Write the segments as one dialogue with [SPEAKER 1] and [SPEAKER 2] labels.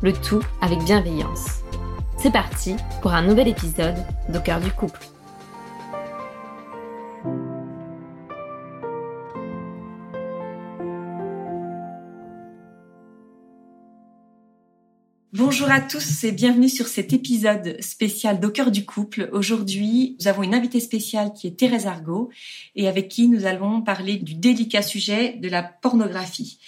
[SPEAKER 1] le tout avec bienveillance. C'est parti pour un nouvel épisode d'Au du couple.
[SPEAKER 2] Bonjour à tous et bienvenue sur cet épisode spécial d'Au cœur du couple. Aujourd'hui, nous avons une invitée spéciale qui est Thérèse Argot et avec qui nous allons parler du délicat sujet de la pornographie.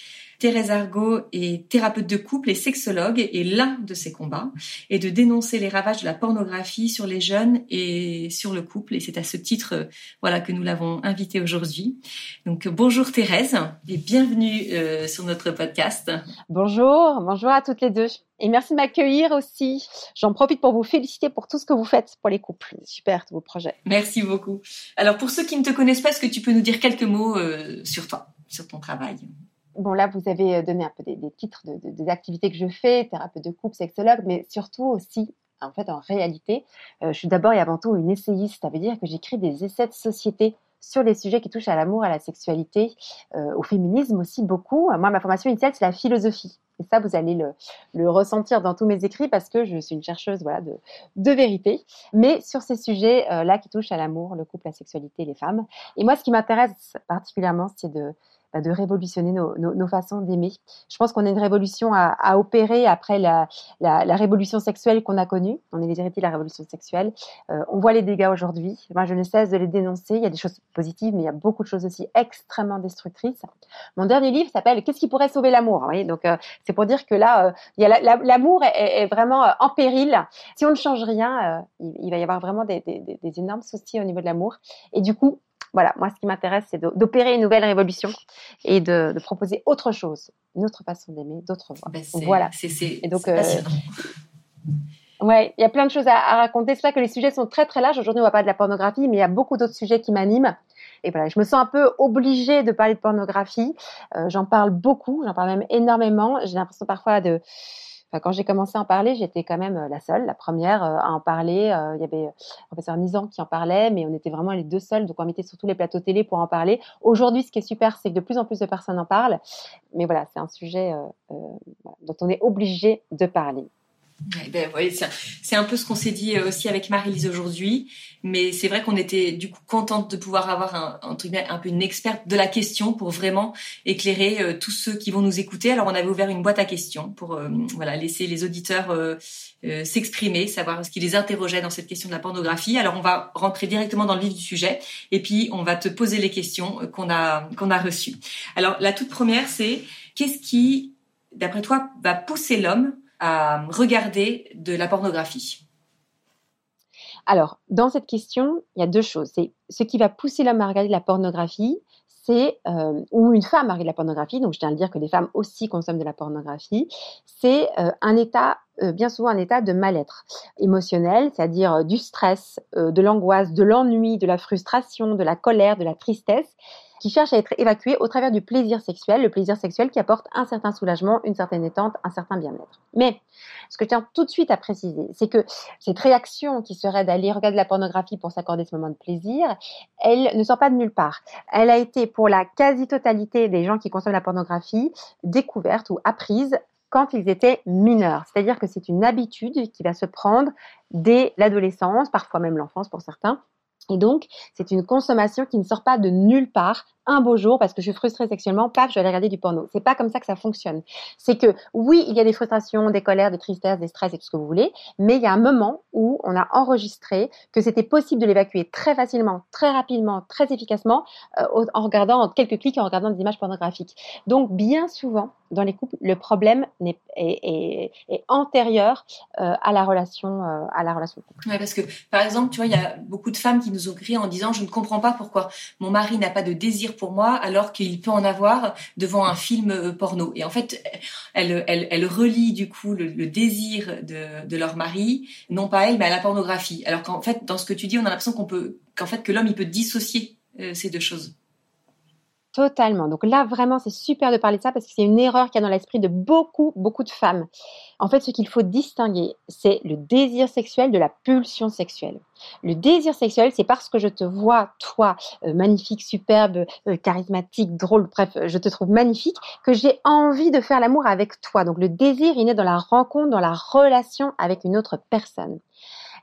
[SPEAKER 2] Thérèse Argot est thérapeute de couple et sexologue et l'un de ses combats est de dénoncer les ravages de la pornographie sur les jeunes et sur le couple. Et c'est à ce titre, voilà, que nous l'avons invitée aujourd'hui. Donc bonjour Thérèse et bienvenue euh, sur notre podcast.
[SPEAKER 3] Bonjour, bonjour à toutes les deux. Et merci de m'accueillir aussi. J'en profite pour vous féliciter pour tout ce que vous faites pour les couples. Super, tous vos projets.
[SPEAKER 2] Merci beaucoup. Alors, pour ceux qui ne te connaissent pas, est-ce que tu peux nous dire quelques mots euh, sur toi, sur ton travail?
[SPEAKER 3] Bon, là, vous avez euh, donné un peu des, titres de, des activités que je fais, thérapeute de couple, sexologue, mais surtout aussi, en fait, en réalité, euh, je suis d'abord et avant tout une essayiste. Ça veut dire que j'écris des essais de société sur les sujets qui touchent à l'amour, à la sexualité, euh, au féminisme aussi beaucoup. Moi, ma formation initiale, c'est la philosophie. Et ça, vous allez le, ressentir dans tous mes écrits parce que je suis une chercheuse voilà, de, de vérité. Mais sur ces sujets-là qui touchent à l'amour, le couple, la sexualité, les femmes. Et moi, ce qui m'intéresse particulièrement, c'est de, bah, de révolutionner nos, nos, façons d'aimer. Je pense qu'on a une révolution à, à opérer après la, la, la révolution sexuelle qu'on a connue. On est les héritiers de la révolution sexuelle. Euh, on voit les dégâts aujourd'hui. Moi, je ne cesse de les dénoncer. Il y a des choses positives, mais il y a beaucoup de choses aussi extrêmement destructrices. Mon dernier livre s'appelle Qu'est-ce qui pourrait sauver l'amour? Donc, euh, c'est pour dire que là, euh, l'amour est, est, vraiment en péril. Si on ne change rien, il, il, va y avoir vraiment des, des, des énormes soucis au niveau de l'amour. Et du coup, voilà, moi, ce qui m'intéresse, c'est d'opérer une nouvelle révolution et de, de, proposer autre chose, une autre façon d'aimer, d'autres voies.
[SPEAKER 2] Ben voilà. C'est euh,
[SPEAKER 3] ouais, il y a plein de choses à, à raconter. C'est vrai que les sujets sont très très larges. Aujourd'hui, on va pas de la pornographie, mais il y a beaucoup d'autres sujets qui m'animent. Et voilà, je me sens un peu obligée de parler de pornographie. Euh, j'en parle beaucoup, j'en parle même énormément. J'ai l'impression parfois de quand j'ai commencé à en parler, j'étais quand même euh, la seule, la première euh, à en parler. Euh, il y avait le professeur Nizan qui en parlait, mais on était vraiment les deux seuls, donc on mettait sur tous les plateaux télé pour en parler. Aujourd'hui, ce qui est super, c'est que de plus en plus de personnes en parlent. Mais voilà, c'est un sujet dont on est obligé de parler.
[SPEAKER 2] Ben, ouais, c'est un peu ce qu'on s'est dit aussi avec Marie-Lise aujourd'hui, mais c'est vrai qu'on était du coup contente de pouvoir avoir un, un, un peu une experte de la question pour vraiment éclairer euh, tous ceux qui vont nous écouter. Alors on avait ouvert une boîte à questions pour euh, voilà laisser les auditeurs euh, s'exprimer, savoir ce qui les interrogeait dans cette question de la pornographie. Alors on va rentrer directement dans le vif du sujet et puis on va te poser les questions qu'on a qu'on a reçues. Alors la toute première c'est qu'est-ce qui d'après toi va pousser l'homme à regarder de la pornographie
[SPEAKER 3] Alors, dans cette question, il y a deux choses. C'est ce qui va pousser l'homme à regarder de la pornographie, c'est euh, ou une femme à regarder de la pornographie. Donc, je tiens à dire que les femmes aussi consomment de la pornographie. C'est euh, un état, euh, bien souvent un état de mal-être émotionnel, c'est-à-dire du stress, de l'angoisse, de l'ennui, de la frustration, de la colère, de la tristesse qui cherche à être évacué au travers du plaisir sexuel, le plaisir sexuel qui apporte un certain soulagement, une certaine détente, un certain bien-être. Mais ce que je tiens tout de suite à préciser, c'est que cette réaction qui serait d'aller regarder la pornographie pour s'accorder ce moment de plaisir, elle ne sort pas de nulle part. Elle a été pour la quasi-totalité des gens qui consomment la pornographie découverte ou apprise quand ils étaient mineurs. C'est-à-dire que c'est une habitude qui va se prendre dès l'adolescence, parfois même l'enfance pour certains, Et donc, c'est une consommation qui ne sort pas de nulle part, un beau jour parce que je suis frustrée sexuellement, paf, je vais aller regarder du porno. C'est pas comme ça que ça fonctionne. C'est que oui, il y a des frustrations, des colères, des tristesses, des stress et tout ce que vous voulez, mais il y a un moment où on a enregistré que c'était possible de l'évacuer très facilement, très rapidement, très efficacement euh, en regardant quelques clics, en regardant des images pornographiques. Donc bien souvent dans les couples, le problème est, antérieur euh, à la relation euh, à la
[SPEAKER 2] parce que par exemple, tu vois, il y a beaucoup de femmes qui nous ont crié en disant je ne comprends pas pourquoi mon mari n'a pas de désir pour moi alors qu'il peut en avoir devant un film euh, porno. Et en fait, elle, elle, elle relie du coup le, désir de, leur mari, non pas elle, mais à la pornographie. Alors qu'en fait, dans ce que tu dis, on a l'impression qu'en fait, que l'homme il peut dissocier euh, ces deux choses.
[SPEAKER 3] Totalement. Donc là, vraiment, c'est super de parler de ça parce que c'est une erreur qu'il y a dans l'esprit de beaucoup, beaucoup de femmes. En fait, ce qu'il faut distinguer, c'est le désir sexuel de la pulsion sexuelle. Le désir sexuel, c'est parce que je te vois, toi, euh, magnifique, superbe, euh, charismatique, drôle, bref, je te trouve magnifique, que j'ai envie de faire l'amour avec toi. Donc le désir, il est dans la rencontre, dans la relation avec une autre personne.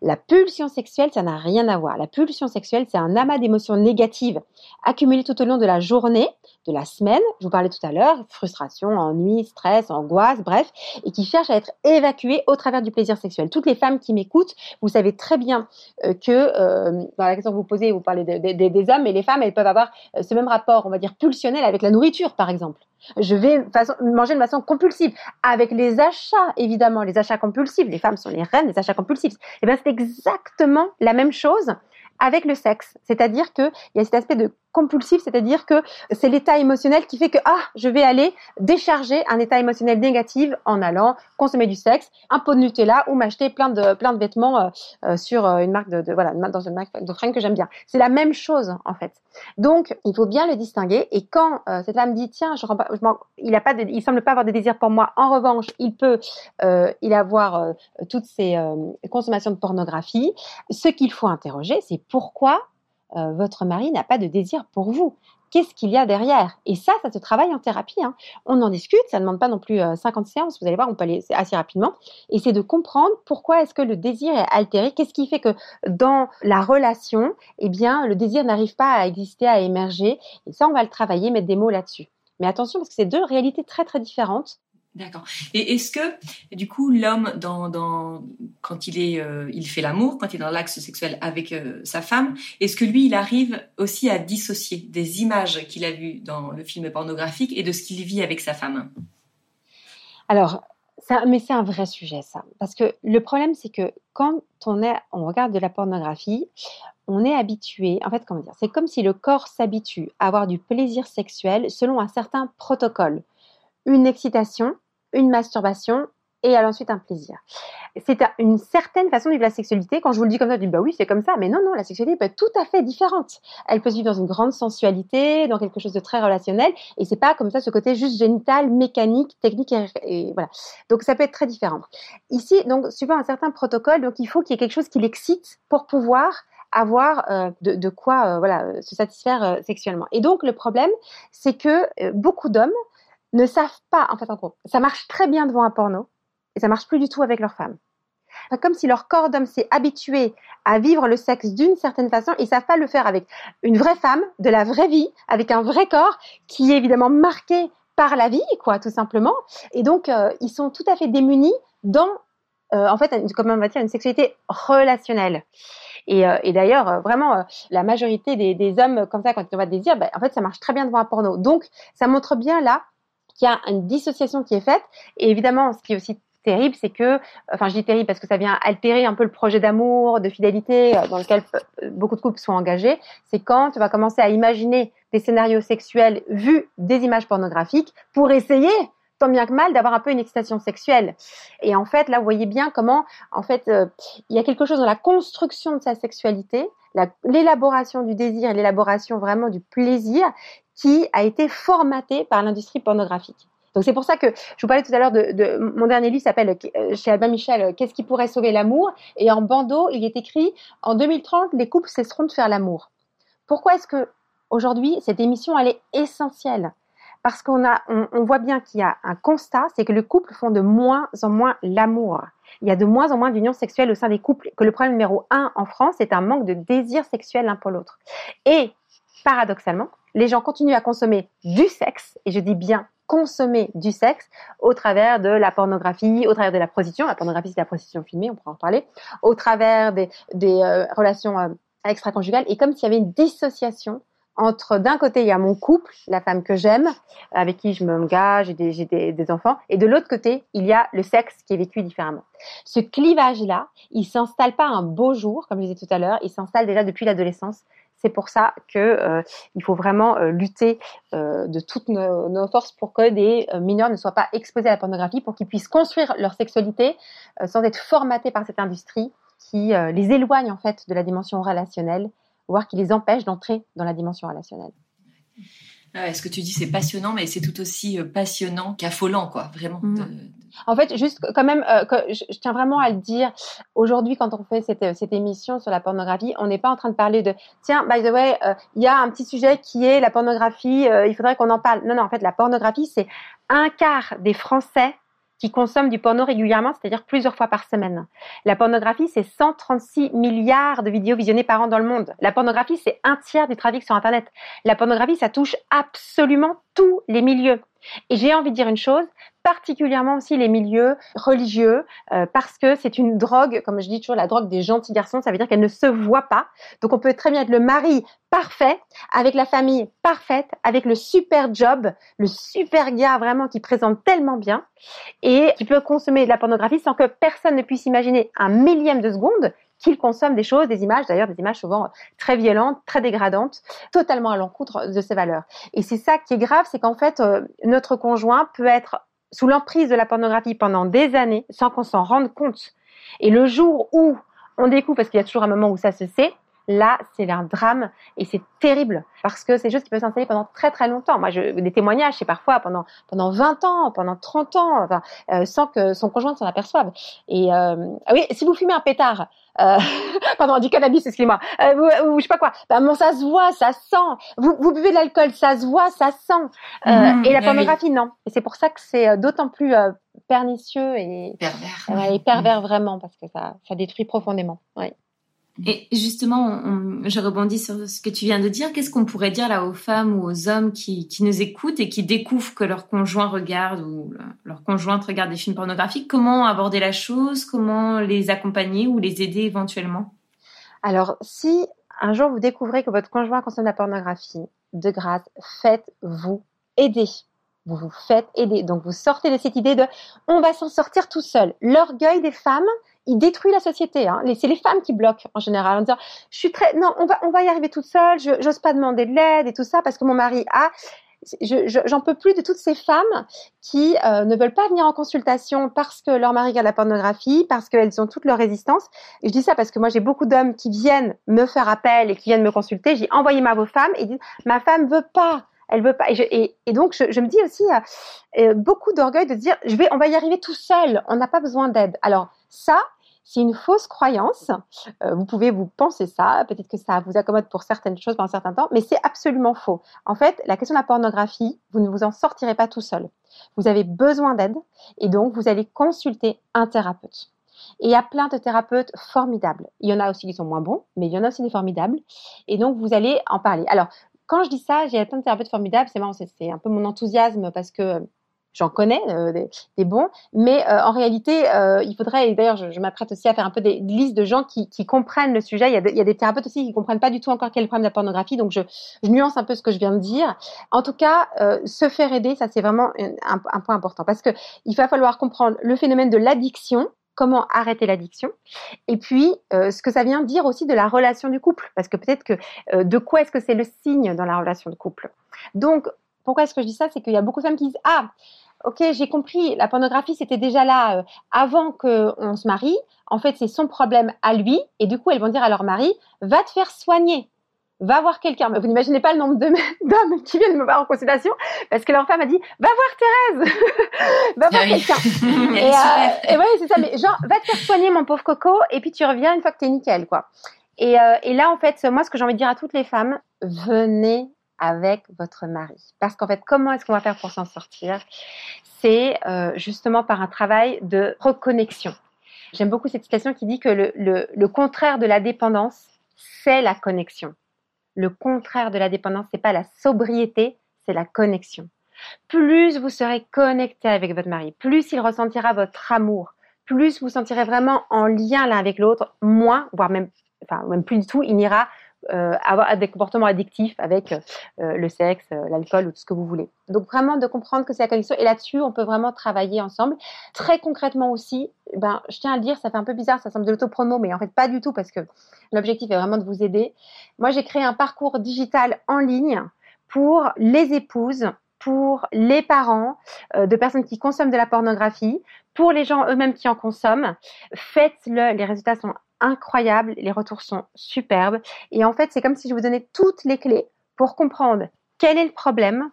[SPEAKER 3] La pulsion sexuelle, ça n'a rien à voir. La pulsion sexuelle, c'est un amas d'émotions négatives accumulées tout au long de la journée, de la semaine, je vous parlais tout à l'heure, frustration, ennui, stress, angoisse, bref, et qui cherchent à être évacuées au travers du plaisir sexuel. Toutes les femmes qui m'écoutent, vous savez très bien euh, que euh, dans la question que vous posez, vous parlez des hommes, et les femmes, elles peuvent avoir euh, ce même rapport, on va dire, pulsionnel avec la nourriture, par exemple. Je vais manger de façon compulsive. Avec les achats, évidemment, les achats compulsifs. Les femmes sont les reines des achats compulsifs. Et eh bien, c'est exactement la même chose avec le sexe. C'est-à-dire qu'il y a cet aspect de compulsif, c'est-à-dire que c'est l'état émotionnel qui fait que ah, je vais aller décharger un état émotionnel négatif en allant consommer du sexe, un pot de Nutella ou m'acheter plein de plein de vêtements euh, euh, sur euh, une marque de, voilà dans une marque de que j'aime bien. C'est la même chose en fait. Donc il faut bien le distinguer. Et quand cette femme dit tiens, je, il a pas, il semble pas avoir de désir pour moi. En revanche, il peut il avoir toutes ces consommations de pornographie. Ce qu'il faut interroger, c'est pourquoi euh, votre mari n'a pas de désir pour vous. Qu'est-ce qu'il y a derrière? Et ça, ça se travaille en thérapie. Hein. On en discute, ça ne demande pas non plus 50 euh, séances, vous allez voir, on peut aller assez rapidement. Et c'est de comprendre pourquoi est-ce que le désir est altéré, qu'est-ce qui fait que dans la relation, eh bien, le désir n'arrive pas à exister, à émerger? Et ça, on va le travailler, mettre des mots là-dessus. Mais attention, parce que c'est deux réalités très très différentes.
[SPEAKER 2] D'accord. Et est-ce que, du coup, l'homme, quand euh, il fait l'amour, quand il est dans l'axe sexuel avec euh, sa femme, est-ce que lui, il arrive aussi à dissocier des images qu'il a vues dans le film pornographique et de ce qu'il vit avec sa femme?
[SPEAKER 3] Alors, mais c'est un vrai sujet, ça. Parce que le problème, c'est que quand on, est, on regarde de la pornographie, on est habitué, en fait, comment dire, c'est comme si le corps s'habitue à avoir du plaisir sexuel selon un certain protocole. Une excitation, une masturbation et ensuite un plaisir. C'est une certaine façon de vivre la sexualité. Quand je vous le dis comme ça, je dis bah oui, c'est comme ça. Mais non, non, la sexualité peut être tout à fait différente. Elle peut se vivre dans une grande sensualité, dans quelque chose de très relationnel. Et c'est pas comme ça ce côté juste génital, mécanique, technique et, voilà. Donc ça peut être très différent. Ici, donc, suivant un certain protocole, donc il faut qu'il y ait quelque chose qui l'excite pour pouvoir avoir euh, de, quoi euh, voilà se satisfaire euh, sexuellement. Et donc le problème, c'est que beaucoup d'hommes ne savent pas, en fait, en gros, ça marche très bien devant un porno et ça marche plus du tout avec leur femme. Comme si leur corps d'homme s'est habitué à vivre le sexe d'une certaine façon, ils savent pas le faire avec une vraie femme, de la vraie vie, avec un vrai corps qui est évidemment marqué par la vie, quoi, tout simplement. Et donc, euh, ils sont tout à fait démunis dans, euh, en fait, comment on va dire, une sexualité relationnelle. Et, euh, d'ailleurs, vraiment, la majorité des, des, hommes comme ça, quand ils ont de désir, ben, en fait, ça marche très bien devant un porno. Donc, ça montre bien là qu'il y a une dissociation qui est faite. Et évidemment, ce qui est aussi terrible, c'est que, enfin je dis terrible parce que ça vient altérer un peu le projet d'amour, de fidélité euh, dans lequel euh, beaucoup de couples sont engagés, c'est quand tu vas commencer à imaginer des scénarios sexuels vus des images pornographiques pour essayer tant bien que mal d'avoir un peu une excitation sexuelle. Et en fait, là, vous voyez bien comment, en fait, euh, il y a quelque chose dans la construction de sa sexualité, l'élaboration du désir l'élaboration vraiment du plaisir qui a été formaté par l'industrie pornographique. Donc c'est pour ça que je vous parlais tout à l'heure de, mon dernier livre s'appelle euh, chez Albin Michel euh, Qu'est-ce qui pourrait sauver l'amour? Et en bandeau, il est écrit en 2030 les couples cesseront de faire l'amour. Pourquoi est-ce que aujourd'hui cette émission elle est essentielle? Parce qu'on a, on, voit bien qu'il y a un constat, c'est que les couples font de moins en moins l'amour. Il y a de moins en moins d'unions sexuelles au sein des couples. Que le problème numéro un en France, c'est un manque de désir sexuel l'un pour l'autre. Et paradoxalement, les gens continuent à consommer du sexe, et je dis bien consommer du sexe au travers de la pornographie, au travers de la prostitution. La pornographie, c'est la prostitution filmée, on pourra en parler. Au travers des, euh, relations euh, extra-conjugales. Et comme s'il y avait une dissociation entre d'un côté il y a mon couple, la femme que j'aime, avec qui je m'engage, j'ai des, des, enfants, et de l'autre côté il y a le sexe qui est vécu différemment. Ce clivage-là, il s'installe pas un beau jour, comme je disais tout à l'heure, il s'installe déjà depuis l'adolescence. C'est pour ça que euh, il faut vraiment euh, lutter euh, de toutes nos, forces pour que des mineurs ne soient pas exposés à la pornographie, pour qu'ils puissent construire leur sexualité sans être formatés par cette industrie qui les éloigne en fait de la dimension relationnelle voire qui les empêche d'entrer dans la dimension relationnelle.
[SPEAKER 2] Ah ce que tu dis, c'est passionnant, mais c'est tout aussi euh, passionnant qu'affolant, quoi, vraiment. Mm.
[SPEAKER 3] En fait, juste quand même, euh, je, tiens vraiment à le dire, aujourd'hui, quand on fait cette, cette, émission sur la pornographie, on n'est pas en train de parler de, tiens, by the way, euh, il y a un petit sujet qui est la pornographie, il faudrait qu'on en parle. Non, non, en fait, la pornographie, c'est un quart des Français qui consomment du porno régulièrement, c'est-à-dire plusieurs fois par semaine. La pornographie, c'est 136 milliards de vidéos visionnées par an dans le monde. La pornographie, c'est un tiers du trafic sur Internet. La pornographie, ça touche absolument tous les milieux. Et j'ai envie de dire une chose, particulièrement aussi les milieux religieux, euh, parce que c'est une drogue, comme je dis toujours, la drogue des gentils garçons, ça veut dire qu'elle ne se voit pas. Donc on peut très bien être le mari parfait, avec la famille parfaite, avec le super job, le super gars vraiment qui présente tellement bien, et qui peut consommer de la pornographie sans que personne ne puisse imaginer un millième de seconde qu'il consomme des choses, des images, d'ailleurs des images souvent très violentes, très dégradantes, totalement à l'encontre de ses valeurs. Et c'est ça qui est grave, c'est qu'en fait, euh, notre conjoint peut être sous l'emprise de la pornographie pendant des années sans qu'on s'en rende compte. Et le jour où on découvre, parce qu'il y a toujours un moment où ça se sait, là, c'est un drame et c'est terrible parce que c'est des choses qui peuvent s'installer pendant très très longtemps. Moi, je, des témoignages, c'est parfois pendant pendant 20 ans, pendant 30 ans, enfin, euh, sans que son conjoint s'en aperçoive. Et euh, ah oui, si vous fumez un pétard, euh, pardon, du cannabis, excusez-moi, euh, ou, je sais pas quoi, ben, bon, ça se voit, ça sent. Vous, vous buvez de l'alcool, ça se voit, ça sent. Mhm, et la pornographie, non. Et c'est pour ça que c'est d'autant plus pernicieux et
[SPEAKER 2] pervers,
[SPEAKER 3] et pervers vraiment parce que ça, ça détruit profondément. Ouais.
[SPEAKER 1] Et justement, je rebondis sur ce que tu viens de dire. Qu'est-ce qu'on pourrait dire là aux femmes ou aux hommes qui, qui nous écoutent et qui découvrent que leur conjoint regarde ou leur conjointe regarde des films pornographiques? Comment aborder la chose? Comment les accompagner ou les aider éventuellement?
[SPEAKER 3] Alors, si un jour vous découvrez que votre conjoint consomme la pornographie, de grâce, faites-vous aider vous vous faites aider. Donc vous sortez de cette idée de on va s'en sortir tout seul. L'orgueil des femmes, il détruit la société. Hein. C'est les femmes qui bloquent en général en disant je suis très non on va on va y arriver toute seule. Je j'ose pas demander de l'aide et tout ça parce que mon mari a. J'en peux plus de toutes ces femmes qui euh, ne veulent pas venir en consultation parce que leur mari regarde la pornographie, parce qu'elles ont toute leur résistance. Et je dis ça parce que moi j'ai beaucoup d'hommes qui viennent me faire appel et qui viennent me consulter. J'ai envoyé ma vos femmes et disent ma femme veut pas elle veut pas. Et, donc, je, me dis aussi euh, euh, beaucoup d'orgueil de dire, je vais, on va y arriver tout seul. On n'a pas besoin d'aide. Alors ça, c'est une fausse croyance. Euh, vous pouvez vous penser ça, peut-être que ça vous accommode pour certaines choses pendant un certain temps, mais c'est absolument faux. En fait, la question de la pornographie, vous ne vous en sortirez pas tout seul. Vous avez besoin d'aide et donc vous allez consulter un thérapeute. Et il y a plein de thérapeutes formidables. Il y en a aussi qui sont moins bons, mais il y en a aussi des formidables. Et donc, vous allez en parler. Alors, quand je dis ça, j'ai plein de thérapeutes formidables. C'est marrant, c'est un peu mon enthousiasme parce que j'en connais euh, des, bons, mais euh, en réalité, euh, il faudrait, et d'ailleurs je, m'apprête aussi à faire un peu des, listes de gens qui, comprennent le sujet. Il y, a il y, a des thérapeutes aussi qui comprennent pas du tout encore quel est le problème de la pornographie, donc je, nuance un peu ce que je viens de dire. En tout cas, se faire aider, ça c'est vraiment un, un, point important, parce que il va falloir comprendre le phénomène de l'addiction, comment arrêter l'addiction, et puis ce que ça vient dire aussi de la relation du couple, parce que peut-être que de quoi est-ce que c'est le signe dans la relation de couple. Donc, pourquoi est-ce que je dis ça? C'est qu'il y a beaucoup de femmes qui disent Ah, ok, j'ai compris, la pornographie c'était déjà là euh, avant qu'on se marie. En fait, c'est son problème à lui, et du coup, elles vont dire à leur mari, va te faire soigner, va voir quelqu'un. Vous n'imaginez pas le nombre d'hommes qui viennent me voir en consultation parce que leur femme a dit, va voir Thérèse, va voir quelqu'un. et, euh, et ouais, c'est ça. Mais genre, va te faire soigner, mon pauvre coco, et puis tu reviens une fois que t'es nickel, quoi. Et, euh, et là, en fait, moi, ce que j'ai envie de dire à toutes les femmes, venez avec votre mari. Parce qu'en fait, comment est-ce qu'on va faire pour s'en sortir? C'est euh, justement par un travail de reconnexion. J'aime beaucoup cette citation qui dit que le, le contraire de la dépendance, c'est la connexion. Le contraire de la dépendance, c'est pas la sobriété, c'est la connexion. Plus vous serez connecté avec votre mari, plus il ressentira votre amour, plus vous sentirez vraiment en lien l'un avec l'autre, moins, voire même, enfin, même plus du tout, il n'ira avoir des comportements addictifs avec euh, le sexe, euh, l'alcool ou tout ce que vous voulez. Donc vraiment de comprendre que c'est la connexion et là-dessus on peut vraiment travailler ensemble. Très concrètement aussi, ben je tiens à le dire, ça fait un peu bizarre, ça semble de l'autopromo, mais en fait pas du tout parce que l'objectif est vraiment de vous aider. Moi j'ai créé un parcours digital en ligne pour les épouses pour les parents de personnes qui consomment de la pornographie, pour les gens eux-mêmes qui en consomment. Faites-le, les résultats sont incroyables, les retours sont superbes. Et en fait, c'est comme si je vous donnais toutes les clés pour comprendre quel est le problème,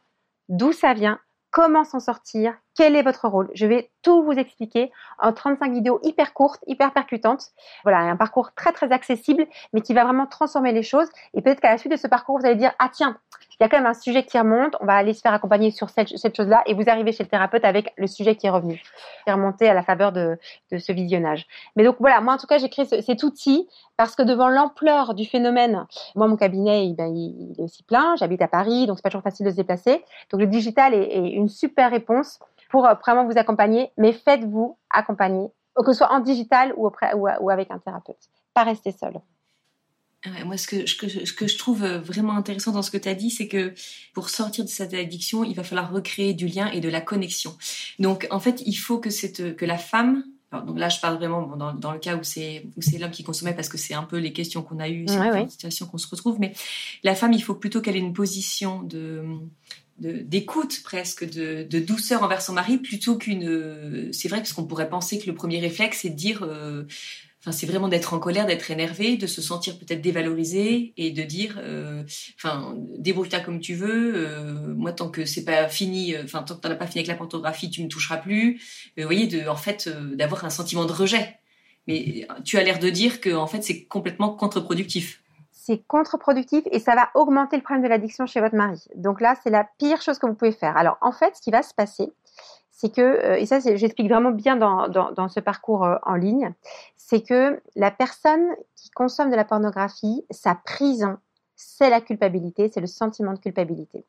[SPEAKER 3] d'où ça vient, comment s'en sortir, quel est votre rôle? Je vais tout vous expliquer en 35 vidéos hyper courtes, hyper percutantes. Voilà, un parcours très très accessible, mais qui va vraiment transformer les choses. Et peut-être qu'à la suite de ce parcours, vous allez dire, ah tiens, il y a quand même un sujet qui remonte, on va aller se faire accompagner sur cette, chose-là, et vous arrivez chez le thérapeute avec le sujet qui est revenu, et remonter à la faveur de, ce visionnage. Mais donc voilà, moi en tout cas, j'ai créé cet outil parce que devant l'ampleur du phénomène, moi mon cabinet, il, ben, il, est aussi plein, j'habite à Paris, donc c'est pas toujours facile de se déplacer. Donc le digital est une super réponse pour euh, vraiment vous accompagner, mais faites-vous accompagner, que ce soit en digital ou, auprès, ou, ou avec un thérapeute. Pas rester seul
[SPEAKER 2] moi, ce que, ce que je trouve euh, vraiment intéressant dans ce que tu as dit, c'est que pour sortir de cette addiction, il va falloir recréer du lien et de la connexion. Donc, en fait, il faut que, cette, que la femme, donc là, je parle vraiment dans, dans le cas où c'est où c'est l'homme qui consommait parce que c'est un peu les questions qu'on a eues, c'est une situation qu'on se retrouve. Mais la femme, il faut plutôt qu'elle ait une position de d'écoute presque, de, de, douceur envers son mari, plutôt qu'une. C'est vrai parce qu'on pourrait penser que le premier réflexe c'est de dire euh, Enfin, c'est vraiment d'être en colère, d'être énervé, de se sentir peut-être dévalorisé et de dire, euh, enfin, débrouille-toi comme tu veux. Euh, moi, tant que c'est pas fini, euh, enfin, tant que t'en as pas fini avec la pornographie, tu me toucheras plus. vous voyez, de, en fait, d'avoir un sentiment de rejet. Mais tu as l'air de dire que, en fait, c'est complètement contre-productif.
[SPEAKER 3] C'est contre-productif et ça va augmenter le problème de l'addiction chez votre mari. Donc là, c'est la pire chose que vous pouvez faire. Alors, en fait, ce qui va se passer, c'est que, euh, et ça j'explique vraiment bien dans, dans, ce parcours euh, en ligne, c'est que la personne qui consomme de la pornographie, sa prison, c'est la culpabilité, c'est le sentiment de culpabilité.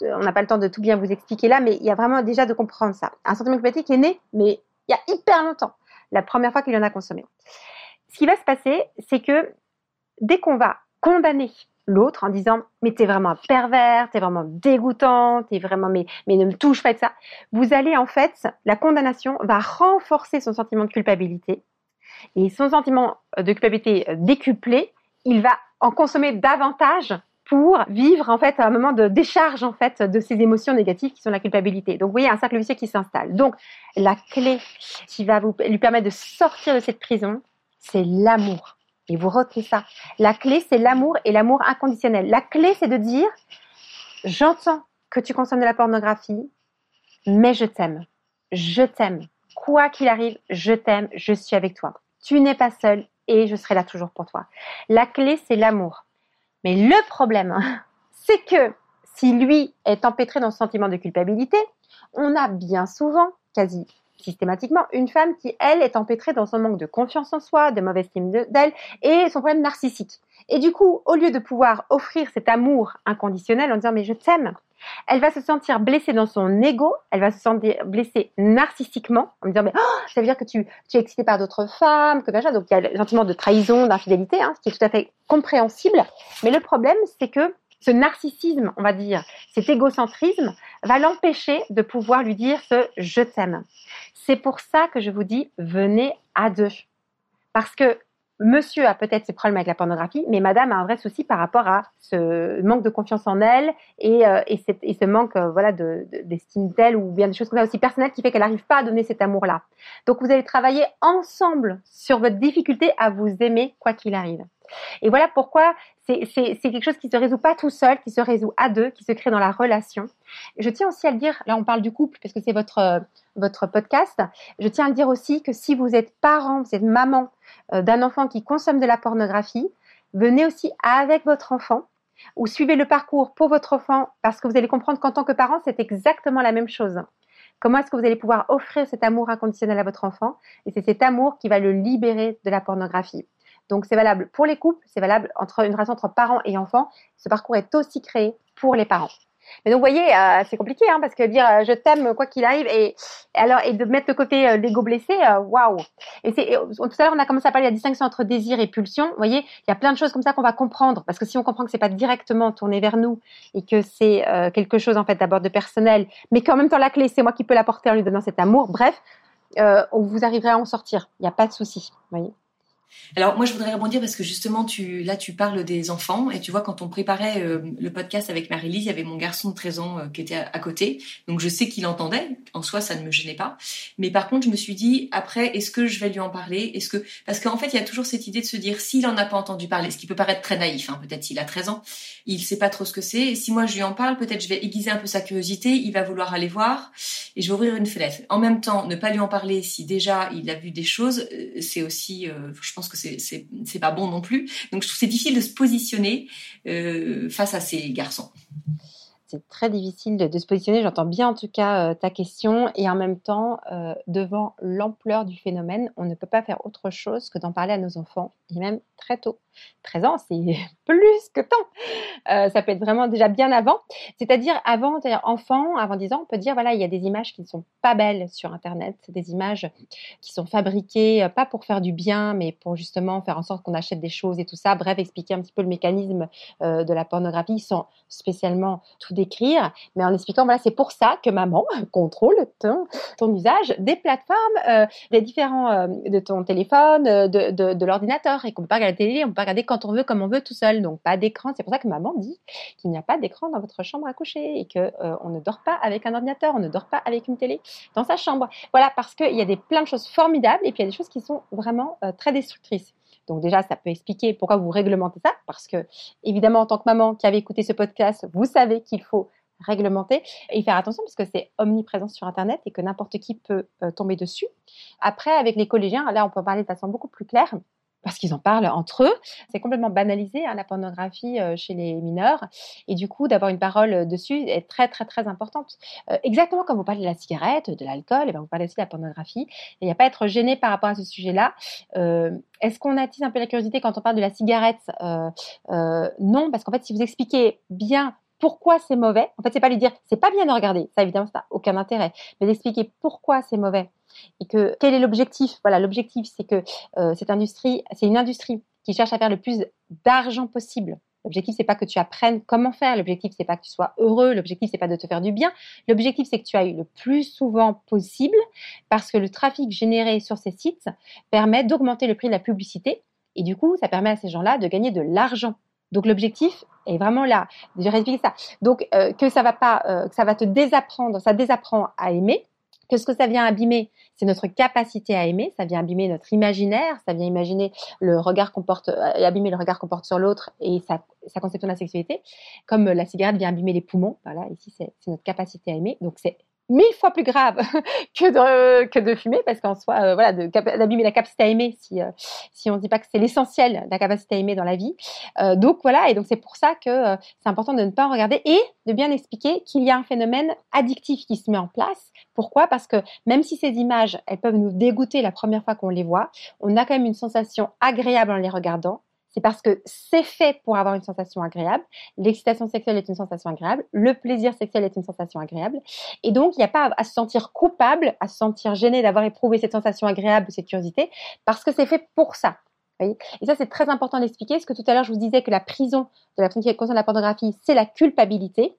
[SPEAKER 3] Euh, on n'a pas le temps de tout bien vous expliquer là, mais il y a vraiment déjà de comprendre ça. Un sentiment de culpabilité qui est né, mais il y a hyper longtemps, la première fois qu'il en a consommé. Ce qui va se passer, c'est que dès qu'on va condamner l'autre en disant mais t'es vraiment un pervers, t'es vraiment dégoûtant, t'es vraiment mais mais ne me touche pas de ça. Vous allez en fait la condamnation va renforcer son sentiment de culpabilité et son sentiment de culpabilité décuplé, il va en consommer davantage pour vivre en fait un moment de décharge en fait de ces émotions négatives qui sont la culpabilité. Donc vous voyez un cercle vicieux qui s'installe. Donc la clé qui va vous lui permettre de sortir de cette prison, c'est l'amour. Et vous retenez ça. La clé, c'est l'amour et l'amour inconditionnel. La clé, c'est de dire, j'entends que tu consommes de la pornographie, mais je t'aime. Je t'aime. Quoi qu'il arrive, je t'aime, je suis avec toi. Tu n'es pas seul et je serai là toujours pour toi. La clé, c'est l'amour. Mais le problème, c'est que si lui est empêtré dans ce sentiment de culpabilité, on a bien souvent, quasi systématiquement une femme qui, elle, est empêtrée dans son manque de confiance en soi, de mauvaise estime d'elle et son problème narcissique. Et du coup, au lieu de pouvoir offrir cet amour inconditionnel en disant mais je t'aime, elle va se sentir blessée dans son ego, elle va se sentir blessée narcissiquement en disant mais oh, ça veut dire que tu, es excitée par d'autres femmes, que. Donc il y a le sentiment de trahison, d'infidélité, hein, ce qui est tout à fait compréhensible. Mais le problème, c'est que ce narcissisme, on va dire, cet égocentrisme, va l'empêcher de pouvoir lui dire ce je t'aime. C'est pour ça que je vous dis, venez à deux. Parce que monsieur a peut-être ses problèmes avec la pornographie, mais madame a un vrai souci par rapport à ce manque de confiance en elle et, euh, ce manque euh, voilà, d'estime d'elle ou bien des choses comme ça aussi personnelles qui fait qu'elle n'arrive pas à donner cet amour-là. Donc vous allez travailler ensemble sur votre difficulté à vous aimer quoi qu'il arrive. Et voilà pourquoi c'est quelque chose qui se résout pas tout seul, qui se résout à deux, qui se crée dans la relation. Je tiens aussi à le dire, là on parle du couple parce que c'est votre, euh, votre podcast, je tiens à le dire aussi que si vous êtes parent, vous êtes maman euh, d'un enfant qui consomme de la pornographie, venez aussi avec votre enfant ou suivez le parcours pour votre enfant parce que vous allez comprendre qu'en tant que parent, c'est exactement la même chose. Comment est-ce que vous allez pouvoir offrir cet amour inconditionnel à votre enfant? Et c'est cet amour qui va le libérer de la pornographie. Donc c'est valable pour les couples, c'est valable entre une relation entre parents et enfants. Ce parcours est aussi créé pour les parents. Mais donc, vous voyez, euh, c'est compliqué, hein, parce que dire euh, je t'aime quoi qu'il arrive, et, alors et de mettre le côté euh, l'ego blessé, waouh. Et tout à l'heure on a commencé à parler de la distinction entre désir et pulsion. Vous voyez, il y a plein de choses comme ça qu'on va comprendre, parce que si on comprend que c'est pas directement tourné vers nous et que c'est quelque chose en fait d'abord de personnel, mais qu'en même temps la clé c'est moi qui peux l'apporter en lui donnant cet amour. Bref, vous arriverez à en sortir. Il n'y a pas de souci. Voyez.
[SPEAKER 2] Alors moi je voudrais rebondir parce que justement là tu parles des enfants et tu vois quand on préparait euh, le podcast avec Marie-Lise, il y avait mon garçon de 13 ans euh, qui était à, côté. Donc je sais qu'il entendait, en soi ça ne me gênait pas. Mais par contre, je me suis dit après est-ce que je vais lui en parler? Est-ce que parce qu'en fait, il y a toujours cette idée de se dire s'il en a pas entendu parler, ce qui peut paraître très naïf hein, peut-être s'il a 13 ans, il sait pas trop ce que c'est et si moi je lui en parle, peut-être je vais aiguiser un peu sa curiosité, il va vouloir aller voir et je vais ouvrir une fenêtre. En même temps, ne pas lui en parler si déjà il a vu des choses, euh, c'est aussi pense que c'est c'est pas bon non plus. Donc je trouve c'est difficile de se positionner euh, face à ces garçons.
[SPEAKER 3] C'est très difficile de, se positionner. J'entends bien en tout cas euh, ta question et en même temps, euh, devant l'ampleur du phénomène, on ne peut pas faire autre chose que d'en parler à nos enfants et même très tôt. 13 ans, c'est plus que temps. Euh, ça peut être vraiment déjà bien avant. C'est-à-dire avant, c'est-à-dire enfant, avant 10 ans, on peut dire, voilà, il y a des images qui ne sont pas belles sur Internet, des images qui sont fabriquées, euh, pas pour faire du bien, mais pour justement faire en sorte qu'on achète des choses et tout ça. Bref, expliquer un petit peu le mécanisme euh, de la pornographie sans spécialement tout décrire, mais en expliquant, voilà, c'est pour ça que maman contrôle ton, ton usage des plateformes, des différents, de ton téléphone, de, l'ordinateur, et qu'on peut pas regarder la télé, on peut regarder quand on veut, comme on veut, tout seul. Donc pas d'écran. C'est pour ça que maman dit qu'il n'y a pas d'écran dans votre chambre à coucher et que euh, on ne dort pas avec un ordinateur, on ne dort pas avec une télé dans sa chambre. Voilà, parce qu'il y a des plein de choses formidables et puis il y a des choses qui sont vraiment euh, très destructrices. Donc déjà, ça peut expliquer pourquoi vous réglementez ça, parce que évidemment, en tant que maman qui avait écouté ce podcast, vous savez qu'il faut réglementer et faire attention parce que c'est omniprésent sur Internet et que n'importe qui peut euh, tomber dessus. Après, avec les collégiens, là, on peut parler de façon beaucoup plus claire parce qu'ils en parlent entre eux. C'est complètement banalisé hein, la pornographie euh, chez les mineurs et du coup d'avoir une parole euh, dessus est très très très importante. Euh, exactement comme vous parlez de la cigarette, de l'alcool, et ben vous parlez aussi de la pornographie. Il n'y a pas à être gêné par rapport à ce sujet-là. Est-ce qu'on attise un peu la curiosité quand on parle de la cigarette? Non, parce qu'en fait si vous expliquez bien pourquoi c'est mauvais. En fait, c'est pas lui dire c'est pas bien de regarder, ça évidemment ça n'a aucun intérêt, mais d'expliquer pourquoi c'est mauvais. Et que quel est l'objectif? Voilà, l'objectif c'est que euh, cette industrie, c'est une industrie qui cherche à faire le plus d'argent possible. L'objectif c'est pas que tu apprennes comment faire, l'objectif c'est pas que tu sois heureux, l'objectif c'est pas de te faire du bien, l'objectif c'est que tu ailles le plus souvent possible parce que le trafic généré sur ces sites permet d'augmenter le prix de la publicité. Et du coup ça permet à ces gens-là de gagner de l'argent donc l'objectif est vraiment là. Je vais ça. Donc euh, que ça va pas, euh, que ça va te désapprendre, ça désapprend à aimer. Que ce que ça vient abîmer, c'est notre capacité à aimer. Ça vient abîmer notre imaginaire. Ça vient imaginer le regard qu'on porte, euh, abîmer le regard qu'on porte sur l'autre et sa, sa, conception de la sexualité. Comme la cigarette vient abîmer les poumons. Voilà, ici c'est notre capacité à aimer. Donc c'est mille fois plus grave que de, que de fumer, parce qu'en soi, euh, voilà, d'abîmer la capacité à aimer, si, euh, si on ne dit pas que c'est l'essentiel, la capacité à aimer dans la vie. Euh, donc voilà, et donc c'est pour ça que c'est important de ne pas regarder et de bien expliquer qu'il y a un phénomène addictif qui se met en place. Pourquoi? Parce que même si ces images, elles peuvent nous dégoûter la première fois qu'on les voit, on a quand même une sensation agréable en les regardant c'est parce que c'est fait pour avoir une sensation agréable. L'excitation sexuelle est une sensation agréable. Le plaisir sexuel est une sensation agréable. Et donc, il n'y a pas à, se sentir coupable, à se sentir gêné d'avoir éprouvé cette sensation agréable, cette curiosité, parce que c'est fait pour ça. Et ça, c'est très important d'expliquer. Parce que tout à l'heure, je vous disais que la prison de la personne qui la pornographie, c'est la culpabilité.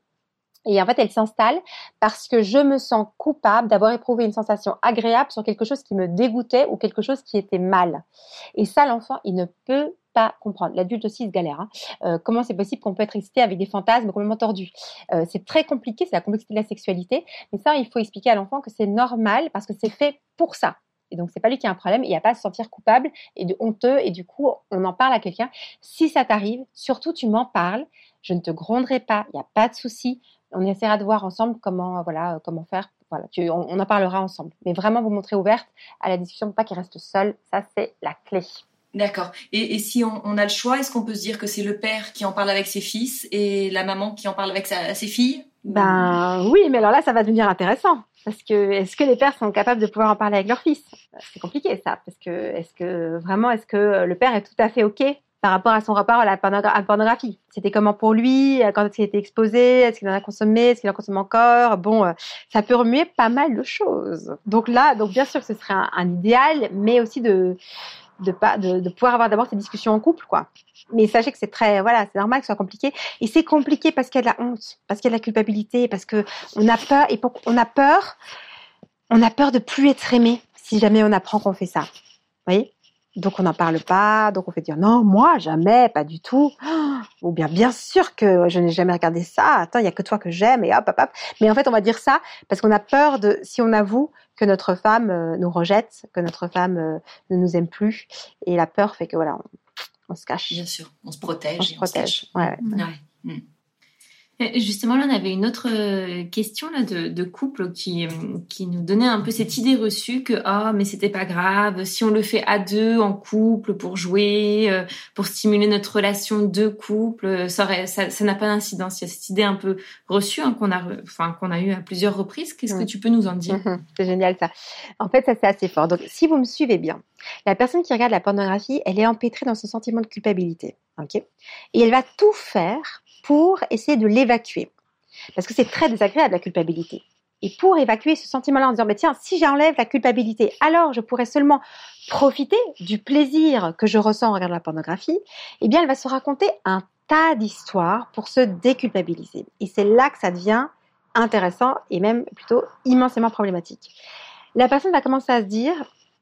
[SPEAKER 3] Et en fait, elle s'installe parce que je me sens coupable d'avoir éprouvé une sensation agréable sur quelque chose qui me dégoûtait ou quelque chose qui était mal. Et ça, l'enfant, il ne peut pas comprendre. L'adulte aussi se galère. Hein. Euh, comment c'est possible qu'on peut être excité avec des fantasmes complètement tordus? Euh, C'est très compliqué, c'est la complexité de la sexualité. Mais ça, il faut expliquer à l'enfant que c'est normal parce que c'est fait pour ça. Et donc, c'est pas lui qui a un problème. Il n'y a pas à se sentir coupable et de honteux. Et du coup, on en parle à quelqu'un. Si ça t'arrive, surtout, tu m'en parles. Je ne te gronderai pas. Il n'y a pas de souci. On essaiera de voir ensemble comment, voilà, comment faire. Voilà, tu, on, on, en parlera ensemble. Mais vraiment, vous montrer ouverte à la discussion, pas qu'il reste seul. Ça, c'est la clé.
[SPEAKER 2] D'accord. Et, si on, a le choix, est-ce qu'on peut se dire que c'est le père qui en parle avec ses fils et la maman qui en parle avec ses filles
[SPEAKER 3] Ben oui, mais alors là, ça va devenir intéressant. Parce que est-ce que les pères sont capables de pouvoir en parler avec leurs fils? C'est compliqué ça, parce que est-ce que vraiment est-ce que le père est tout à fait ok par rapport à son rapport à la pornographie? C'était comment pour lui, euh, quand est-ce qu'il était exposé, est-ce qu'il en a consommé, est-ce qu'il en consomme encore? Bon, euh, ça peut remuer pas mal de choses. Donc là, donc bien sûr que ce serait un, idéal, mais aussi de de pas de, de pouvoir avoir d'abord ces discussions en couple, quoi. Mais sachez que c'est très voilà, c'est normal que ce soit compliqué. Et c'est compliqué parce qu'il y a de la honte, parce qu'il y a de la culpabilité, parce que on a peur et pour, on a peur, on a peur de plus être aimé si jamais on apprend qu'on fait ça. Vous voyez? Donc on n'en parle pas, donc on fait dire non, moi jamais, pas du tout. Ou bien bien sûr que je n'ai jamais regardé ça. Attends, il y a que toi que j'aime et hop hop hop. Mais en fait, on va dire ça parce qu'on a peur de si on avoue que notre femme euh, nous rejette, que notre femme euh, ne nous aime plus et la peur fait que voilà, on, se cache.
[SPEAKER 2] Bien sûr, on se protège.
[SPEAKER 3] On se protège. Ouais,
[SPEAKER 2] ouais. Mm.
[SPEAKER 1] Justement, là, on avait une autre euh, question là de, de couple qui qui nous donnait un peu cette idée reçue que ah mais c'était pas grave si on le fait à deux en couple pour jouer euh, pour stimuler notre relation de couple ça ça n'a pas d'incidence. Il y a cette idée un peu reçue hein, qu'on a enfin qu'on a eu à plusieurs reprises. Qu'est-ce que tu peux nous en dire?
[SPEAKER 3] Mhm. C'est génial ça. En fait, ça c'est assez fort. Donc si vous me suivez bien, la personne qui regarde la pornographie, elle est empêtrée dans son sentiment de culpabilité, ok? Et elle va tout faire pour essayer de l'évacuer. Parce que c'est très désagréable la culpabilité. Et pour évacuer ce sentiment-là en disant, mais tiens, si j'enlève la culpabilité, alors je pourrais seulement profiter du plaisir que je ressens en regardant la pornographie, eh bien, elle va se raconter un tas d'histoires pour se déculpabiliser. Et c'est là que ça devient intéressant et même plutôt immensément problématique. La personne va commencer à se dire,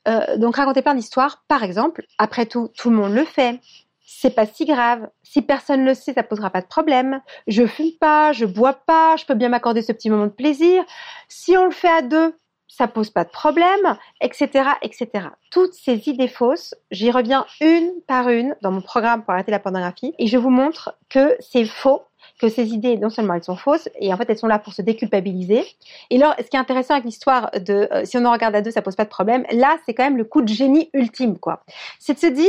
[SPEAKER 3] euh, donc raconter plein d'histoires, par exemple, après tout, tout le monde le fait, c'est pas si grave. Si personne le sait, ça posera pas de problème. Je fume pas, je bois pas, je peux bien m'accorder ce petit moment de plaisir. Si on le fait à deux, ça pose pas de problème, etc., etc. Toutes ces idées fausses, j'y reviens une par une dans mon programme pour arrêter la pornographie et je vous montre que c'est faux que ces idées, non seulement elles sont fausses, et en fait elles sont là pour se déculpabiliser. Et là, ce qui est intéressant avec l'histoire de euh, si on en regarde à deux, ça pose pas de problème. Là, c'est quand même le coup de génie ultime, quoi. C'est de se dire,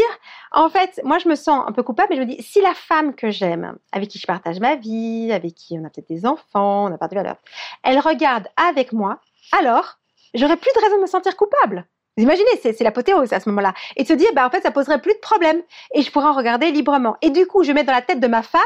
[SPEAKER 3] en fait, moi je me sens un peu coupable, mais je me dis, si la femme que j'aime, avec qui je partage ma vie, avec qui on a peut-être des enfants, on a pas de elle regarde avec moi, alors j'aurais plus de raison de me sentir coupable. Vous imaginez, c'est l'apothéose à ce moment-là. Et de se dire, bah, en fait, ça poserait plus de problème. Et je pourrais en regarder librement. Et du coup, je mets dans la tête de ma femme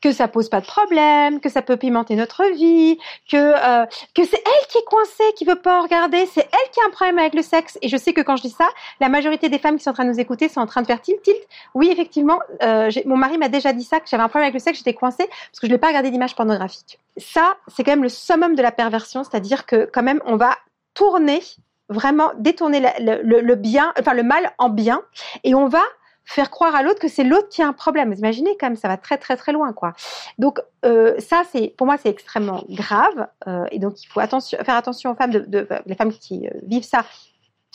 [SPEAKER 3] que ça pose pas de problème, que ça peut pimenter notre vie, que, euh, que c'est elle qui est coincée, qui veut pas en regarder, c'est elle qui a un problème avec le sexe. Et je sais que quand je dis ça, la majorité des femmes qui sont en train de nous écouter sont en train de faire tilt, tilt. Oui, effectivement, euh, mon mari m'a déjà dit ça, que j'avais un problème avec le sexe, j'étais coincée parce que je n'ai pas regardé d'images pornographiques. Ça, c'est quand même le summum de la perversion, c'est-à-dire que quand même, on va tourner vraiment détourner le, bien, enfin le mal en bien, et on va faire croire à l'autre que c'est l'autre qui a un problème. Vous imaginez quand même, ça va très très très loin, quoi. Donc euh, ça, c'est pour moi, c'est extrêmement grave, euh, et donc il faut faire attention aux femmes, de, les femmes qui euh, vivent ça,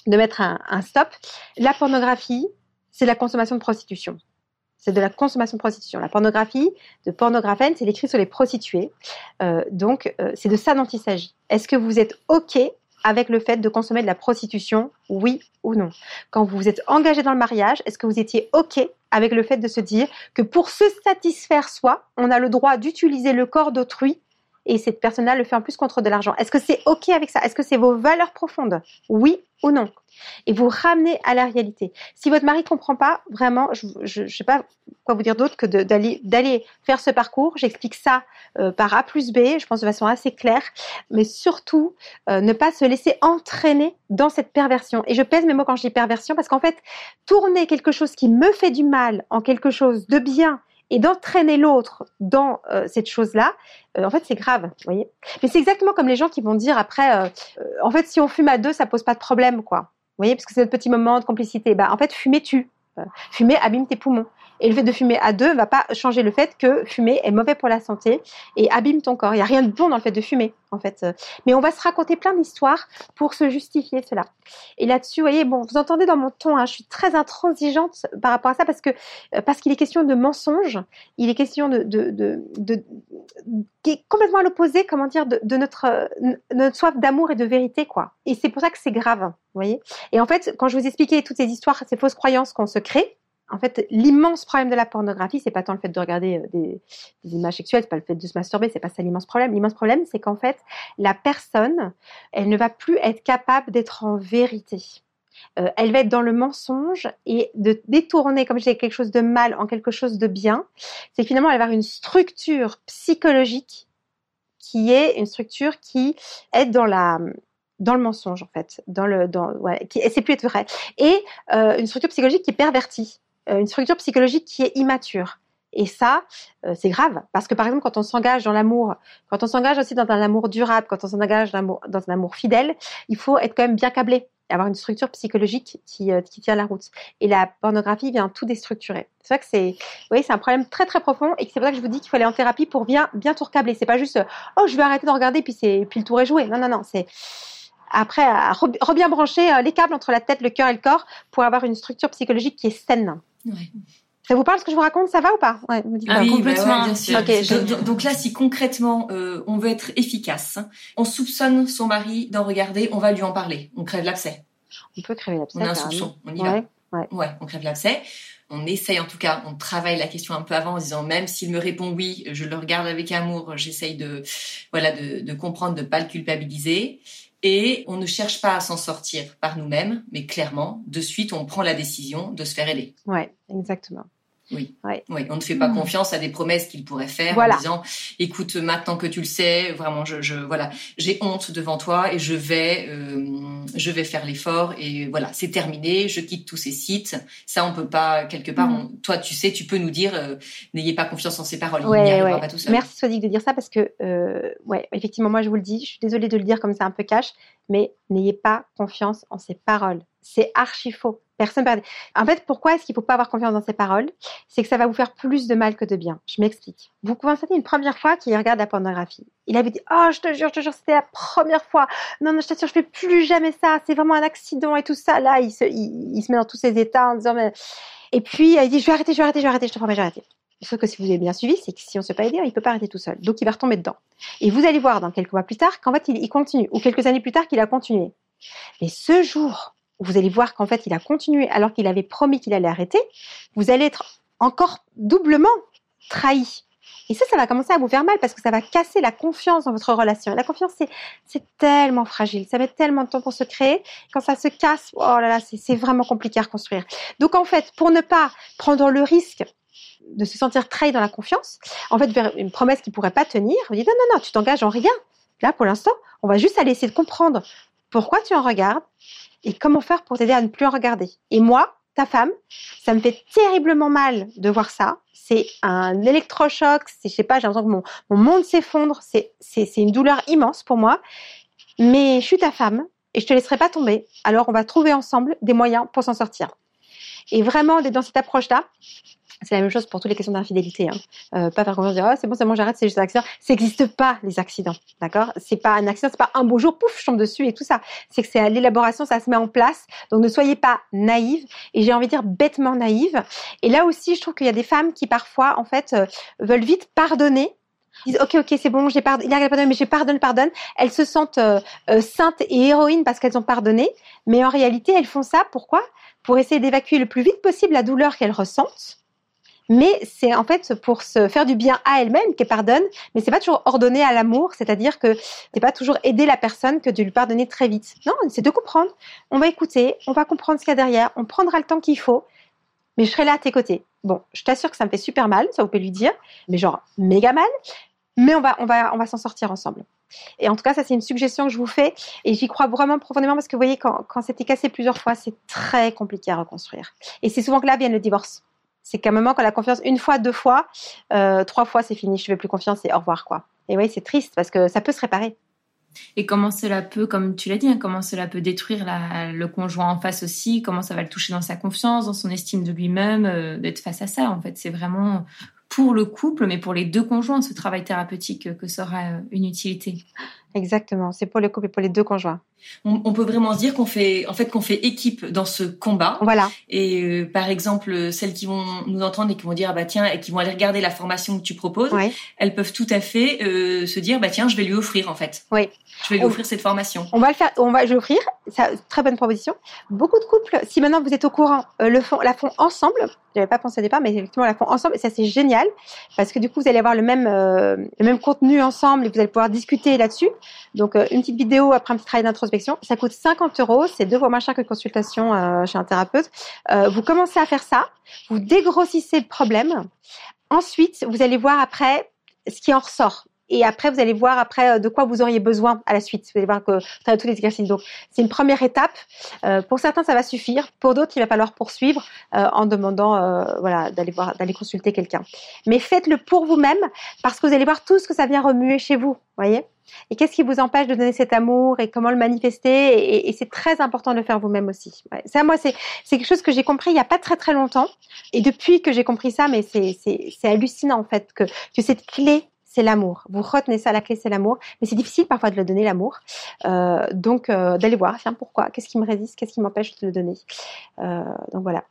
[SPEAKER 3] de mettre un, un stop. La pornographie, c'est la consommation de prostitution. C'est de la consommation de prostitution. La pornographie de pornographène, c'est l'écrit sur les prostituées. donc, c'est de ça dont il s'agit. Est-ce que vous êtes OK avec le fait de consommer de la prostitution, oui ou non. Quand vous vous êtes engagé dans le mariage, est-ce que vous étiez OK avec le fait de se dire que pour se satisfaire soi, on a le droit d'utiliser le corps d'autrui et cette personne-là le fait en plus contre de l'argent. Est-ce que c'est OK avec ça? Est-ce que c'est vos valeurs profondes? Oui ou non? Et vous ramenez à la réalité. Si votre mari ne comprend pas, vraiment, je ne sais pas quoi vous dire d'autre que d'aller faire ce parcours. J'explique ça euh, par A plus B, je pense de façon assez claire, mais surtout euh, ne pas se laisser entraîner dans cette perversion. Et je pèse mes mots quand je dis perversion parce qu'en fait, tourner quelque chose qui me fait du mal en quelque chose de bien et d'entraîner l'autre dans euh, cette chose-là, euh, en fait, c'est grave, vous voyez. Mais c'est exactement comme les gens qui vont dire après, euh, en fait, si on fume à deux, ça pose pas de problème, quoi. Vous voyez, parce que c'est notre petit moment de complicité. Bah, en fait, fumer tue. fumer abîme tes poumons. Et le fait de fumer à deux va pas changer le fait que fumer est mauvais pour la santé et abîme ton corps. Il y a rien de bon dans le fait de fumer. en fait. Mais on va se raconter plein d'histoires pour se justifier cela. Et là-dessus, vous voyez, bon, vous entendez dans mon ton, hein, je suis très intransigeante par rapport à ça parce que parce qu'il est question de mensonge, il est question de, de, de, qui est complètement à l'opposé, comment dire, de, de notre, notre soif d'amour et de vérité, quoi. Et c'est pour ça que c'est grave, vous voyez. Et en fait, quand je vous expliquais toutes ces histoires, ces fausses croyances qu'on se crée, en fait, l'immense problème de la pornographie, c'est pas tant le fait de regarder euh, des, images sexuelles, c'est pas le fait de se masturber, c'est pas ça l'immense problème. L'immense problème, c'est qu'en fait, la personne, elle ne va plus être capable d'être en vérité. Euh, elle va être dans le mensonge et de détourner, comme je disais, quelque chose de mal en quelque chose de bien. C'est finalement avoir une structure psychologique qui est une structure qui est dans la dans le mensonge en fait, dans le dans ouais, qui c'est plus être vrai et euh, une structure psychologique qui est pervertie, une structure psychologique qui est immature. Et ça, euh, c'est grave parce que par exemple, quand on s'engage dans l'amour, quand on s'engage aussi dans un amour durable, quand on s'engage dans un amour fidèle, il faut être quand même bien câblé avoir une structure psychologique qui, euh, qui tient la route. Et la pornographie vient tout déstructurer. C'est vrai que c'est, oui, un problème très très profond et c'est pour ça que je vous dis qu'il faut aller en thérapie pour bien bien tout recabler. C'est pas juste, oh, je vais arrêter de regarder puis c'est puis le tour est joué. Non non non, c'est après à re, bien brancher euh, les câbles entre la tête, le cœur et le corps pour avoir une structure psychologique qui est saine. Ouais. Ça vous parle ce que je vous raconte? Ça va ou pas?
[SPEAKER 2] Ouais, me ah oui, bah complètement. bien sûr. donc, là, si concrètement euh, on veut être efficace, on soupçonne son mari d'en regarder, on va lui en parler. On crève l'abcès.
[SPEAKER 3] On peut crèver l'abcès.
[SPEAKER 2] On a un soupçon. On y va. Ouais. on crève l'abcès. On essaye en tout cas, on travaille la question un peu avant en disant même s'il me répond oui, je le regarde avec amour, j'essaye de voilà de, de comprendre, de pas le culpabiliser. Et on ne cherche pas à s'en sortir par nous-mêmes, mais clairement, de suite, on prend la décision de se faire aider.
[SPEAKER 3] Ouais, exactement.
[SPEAKER 2] Oui. oui. On ne fait pas hmm. confiance à des promesses qu'il pourrait faire en disant écoute maintenant que tu le sais vraiment je, je voilà j'ai honte devant toi et je vais euh, je vais faire l'effort et voilà c'est terminé je quitte tous ces sites ça on peut pas quelque part hmm. toi tu sais tu peux nous dire euh, n'ayez pas confiance en ces paroles
[SPEAKER 3] ouais, il ouais. pas tout seul. Merci Swadik de dire ça parce que euh, ouais effectivement moi je vous le dis je suis désolée de le dire comme ça un peu cash mais n'ayez pas confiance en ces paroles c'est archi faux Personne En fait, pourquoi est-ce qu'il ne faut pas avoir confiance dans ses paroles? C'est que ça va vous faire plus de mal que de bien. Je m'explique. Vous constatez une première fois qu'il regarde la pornographie. Il avait dit Oh, je te jure, je te jure, c'était la première fois. Non, non, je t'assure, je fais plus jamais ça. C'est vraiment un accident et tout ça. Là, il se, met dans tous ses états en disant mais... Et puis, il dit Je vais arrêter, je vais arrêter, je vais arrêter, je te promets, je vais arrêter. Sauf que si vous avez bien suivi, c'est que si on ne se fait pas aider, il ne peut pas arrêter tout seul. Donc, il va retomber dedans. Et vous allez voir dans quelques mois plus tard qu'en fait, il continue. Ou quelques années plus tard qu'il a continué. Mais ce jour vous allez voir qu'en fait, il a continué alors qu'il avait promis qu'il allait arrêter, vous allez être encore doublement trahi. Et ça, ça va commencer à vous faire mal parce que ça va casser la confiance dans votre relation. la confiance, c'est tellement fragile. Ça met tellement de temps pour se créer. Quand ça se casse, oh là là, c'est vraiment compliqué à reconstruire. Donc, en fait, pour ne pas prendre le risque de se sentir trahi dans la confiance, en fait, vers une promesse qui pourrait pas tenir, vous dites non, non, non, tu t'engages en rien. Là, pour l'instant, on va juste aller essayer de comprendre pourquoi tu en regardes et comment faire pour t'aider à ne plus regarder? Et moi, ta femme, ça me fait terriblement mal de voir ça. C'est un électrochoc. C'est, je sais pas, j'ai l'impression que mon, mon monde s'effondre. C'est une douleur immense pour moi. Mais je suis ta femme et je te laisserai pas tomber. Alors on va trouver ensemble des moyens pour s'en sortir. Et vraiment, dans cette approche-là, c'est la même chose pour toutes les questions d'infidélité. Hein. Euh, pas faire confiance, dire oh, c'est bon, c'est bon, j'arrête, c'est juste un accident. Ça n'existe pas les accidents, d'accord? C'est pas un accident, c'est pas un beau jour, pouf, je tombe dessus et tout ça. C'est que c'est à l'élaboration, ça se met en place. Donc ne soyez pas naïve et j'ai envie de dire bêtement naïve. Et là aussi, je trouve qu'il y a des femmes qui parfois, en fait, euh, veulent vite pardonner disent ok ok c'est bon j'ai pardonné il a pardonné mais j'ai pardonne pardonne elles se sentent euh, euh, saintes et héroïnes parce qu'elles ont pardonné mais en réalité elles font ça pourquoi? Pour essayer d'évacuer le plus vite possible la douleur qu'elles ressentent mais c'est en fait pour se faire du bien à elle-même qu'elle pardonne, mais c'est pas toujours ordonné à l'amour, c'est-à-dire que c'est pas toujours aider la personne que de lui pardonner très vite. Non, c'est de comprendre. On va écouter, on va comprendre ce qu'il y a derrière, on prendra le temps qu'il faut, mais je serai là à tes côtés. Bon, je t'assure que ça me fait super mal, ça vous pouvez lui dire, mais genre méga mal, mais on va, on va, on va s'en sortir ensemble. Et en tout cas, ça c'est une suggestion que je vous fais et j'y crois vraiment profondément parce que vous voyez, quand, quand c'était cassé plusieurs fois, c'est très compliqué à reconstruire. Et c'est souvent que là vient le divorce. C'est qu'à un moment, quand la confiance, une fois, deux fois, euh, trois fois, c'est fini, je fais plus confiance et au revoir, quoi. Et oui, c'est triste parce que ça peut se réparer.
[SPEAKER 1] Et comment cela peut, comme tu l'as dit, hein, comment cela peut détruire le conjoint en face aussi, comment ça va le toucher dans sa confiance, dans son estime de lui-même, euh, d'être face à ça. En fait, c'est vraiment pour le couple, mais pour les deux conjoints, ce travail thérapeutique que sera euh, une utilité.
[SPEAKER 3] Exactement, c'est pour le couple et pour les deux conjoints.
[SPEAKER 2] On, peut vraiment se dire qu'on fait, en fait, qu'on fait équipe dans ce combat.
[SPEAKER 3] Voilà.
[SPEAKER 2] Et euh, par exemple, celles qui vont nous entendre et qui vont dire ah bah tiens et qui vont aller regarder la formation que tu proposes, elles peuvent tout à fait euh, se dire bah tiens je vais lui offrir en fait.
[SPEAKER 3] Oui.
[SPEAKER 2] Je vais lui offrir cette formation.
[SPEAKER 3] On va le faire, on va, vais offrir. très bonne proposition. Beaucoup de couples, si maintenant vous êtes au courant, euh, le font, la font ensemble. J'avais pas pensé au départ, mais effectivement la font ensemble et ça c'est génial parce que du coup vous allez avoir le même, le même contenu ensemble et vous allez pouvoir discuter là-dessus. Donc, une petite vidéo après un petit travail Ça coûte 50 euros. C'est deux fois moins cher que consultation euh, chez un thérapeute. Euh, vous commencez à faire ça. Vous dégrossissez le problème. Ensuite, vous allez voir après ce qui en ressort. Et après, vous allez voir après de quoi vous auriez besoin à la suite. Vous allez voir que as tous les exercices. Donc, c'est une première étape. pour certains, ça va suffire. Pour d'autres, il va falloir poursuivre en demandant, voilà, d'aller voir, d'aller consulter quelqu'un. Mais faites-le pour vous-même parce que vous allez voir tout ce que ça vient remuer chez vous. Voyez? Et qu'est-ce qui vous empêche de donner cet amour et comment le manifester? Et, c'est très important de le faire vous-même aussi. Ça, moi, c'est quelque chose que j'ai compris il n'y a pas très très longtemps. Et depuis que j'ai compris ça, mais c'est hallucinant en fait que, que cette clé c'est l'amour. Vous retenez ça, la clé, c'est l'amour. Mais c'est difficile parfois de le donner, l'amour. Euh, donc, euh, d'aller voir, tiens, pourquoi? Qu'est-ce qui me résiste? Qu'est-ce qui m'empêche de le donner? Euh, Donc, voilà.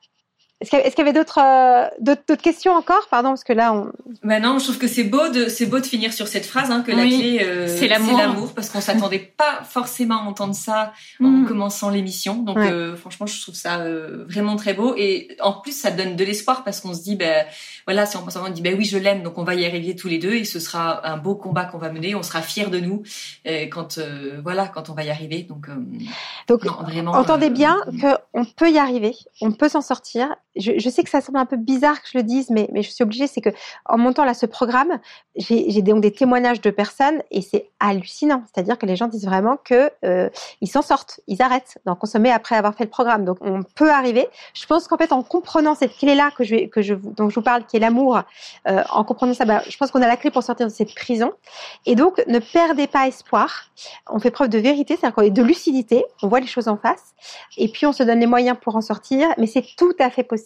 [SPEAKER 3] Est-ce qu'il y avait d'autres euh, d'autres questions encore? Pardon, parce que là, on.
[SPEAKER 2] Bah non, je trouve que c'est beau de c'est beau de finir sur cette phrase hein, que la clé euh, c'est l'amour, parce qu'on s'attendait pas forcément à entendre ça en mm. commençant l'émission. Donc euh, franchement, je trouve ça vraiment très beau et en plus ça donne de l'espoir parce qu'on se dit ben voilà, si on pense on dit ben oui je l'aime, donc on va y arriver tous les deux et ce sera un beau combat qu'on va mener. On sera fiers de nous quand voilà quand on va y arriver. Donc
[SPEAKER 3] donc vraiment. Entendez bien qu'on peut y arriver, on peut s'en sortir je, sais que ça semble un peu bizarre que je le dise, mais, je suis obligée, c'est que en montant là ce programme, j'ai donc des témoignages de personnes et c'est hallucinant. C'est-à-dire que les gens disent vraiment que euh, ils s'en sortent, ils arrêtent d'en consommer après avoir fait le programme. Donc on peut arriver. Je pense qu'en fait en comprenant cette clé là que je dont je vous parle, qui est l'amour, euh, en comprenant ça, bah, je pense qu'on a la clé pour sortir de cette prison. Et donc ne perdez pas espoir. On fait preuve de vérité, c'est-à-dire de lucidité. On voit les choses en face et puis on se donne les moyens pour en sortir. Mais c'est tout à fait possible.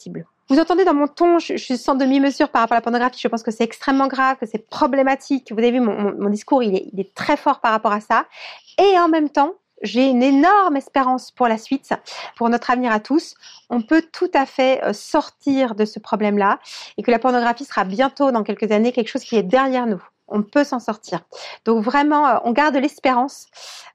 [SPEAKER 3] Vous entendez dans mon ton, je, suis sans demi-mesure par rapport à la pornographie. Je pense que c'est extrêmement grave, que c'est problématique. Vous avez vu, mon, discours, il est, très fort par rapport à ça. Et en même temps, j'ai une énorme espérance pour la suite, pour notre avenir à tous. On peut tout à fait euh, sortir de ce problème-là et que la pornographie sera bientôt, dans quelques années, quelque chose qui est derrière nous. On peut s'en sortir. Donc vraiment, euh, on garde l'espérance,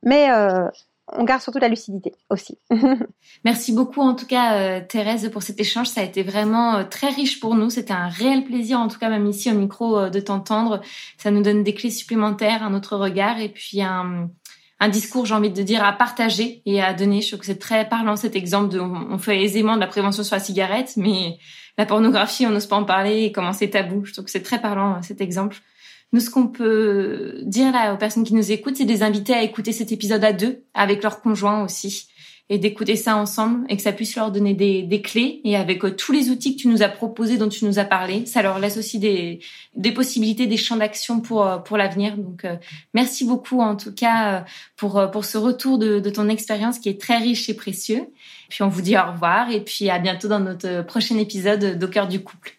[SPEAKER 3] mais euh, on garde surtout la lucidité aussi.
[SPEAKER 1] Merci beaucoup en tout cas euh, Thérèse pour cet échange. Ça a été vraiment euh, très riche pour nous. C'était un réel plaisir en tout cas même ici au micro euh, de t'entendre. Ça nous donne des clés supplémentaires, un autre regard et puis un, discours, j'ai envie de dire, à partager et à donner. Je trouve que c'est très parlant cet exemple de, on fait aisément de la prévention sur la cigarette, mais la pornographie, on n'ose pas en parler et comment c'est tabou. Je trouve que c'est très parlant cet exemple. Nous, ce qu'on peut dire là aux personnes qui nous écoutent, c'est de les inviter à écouter cet épisode à deux, avec leur conjoint aussi, et d'écouter ça ensemble, et que ça puisse leur donner des, des clés. Et avec euh, tous les outils que tu nous as proposés, dont tu nous as parlé, ça leur laisse aussi des, des possibilités, des champs d'action pour euh, pour l'avenir. Donc, euh, merci beaucoup en tout cas pour pour ce retour de, de ton expérience qui est très riche et précieux. Puis on vous dit au revoir, et puis à bientôt dans notre prochain épisode d'Au du couple.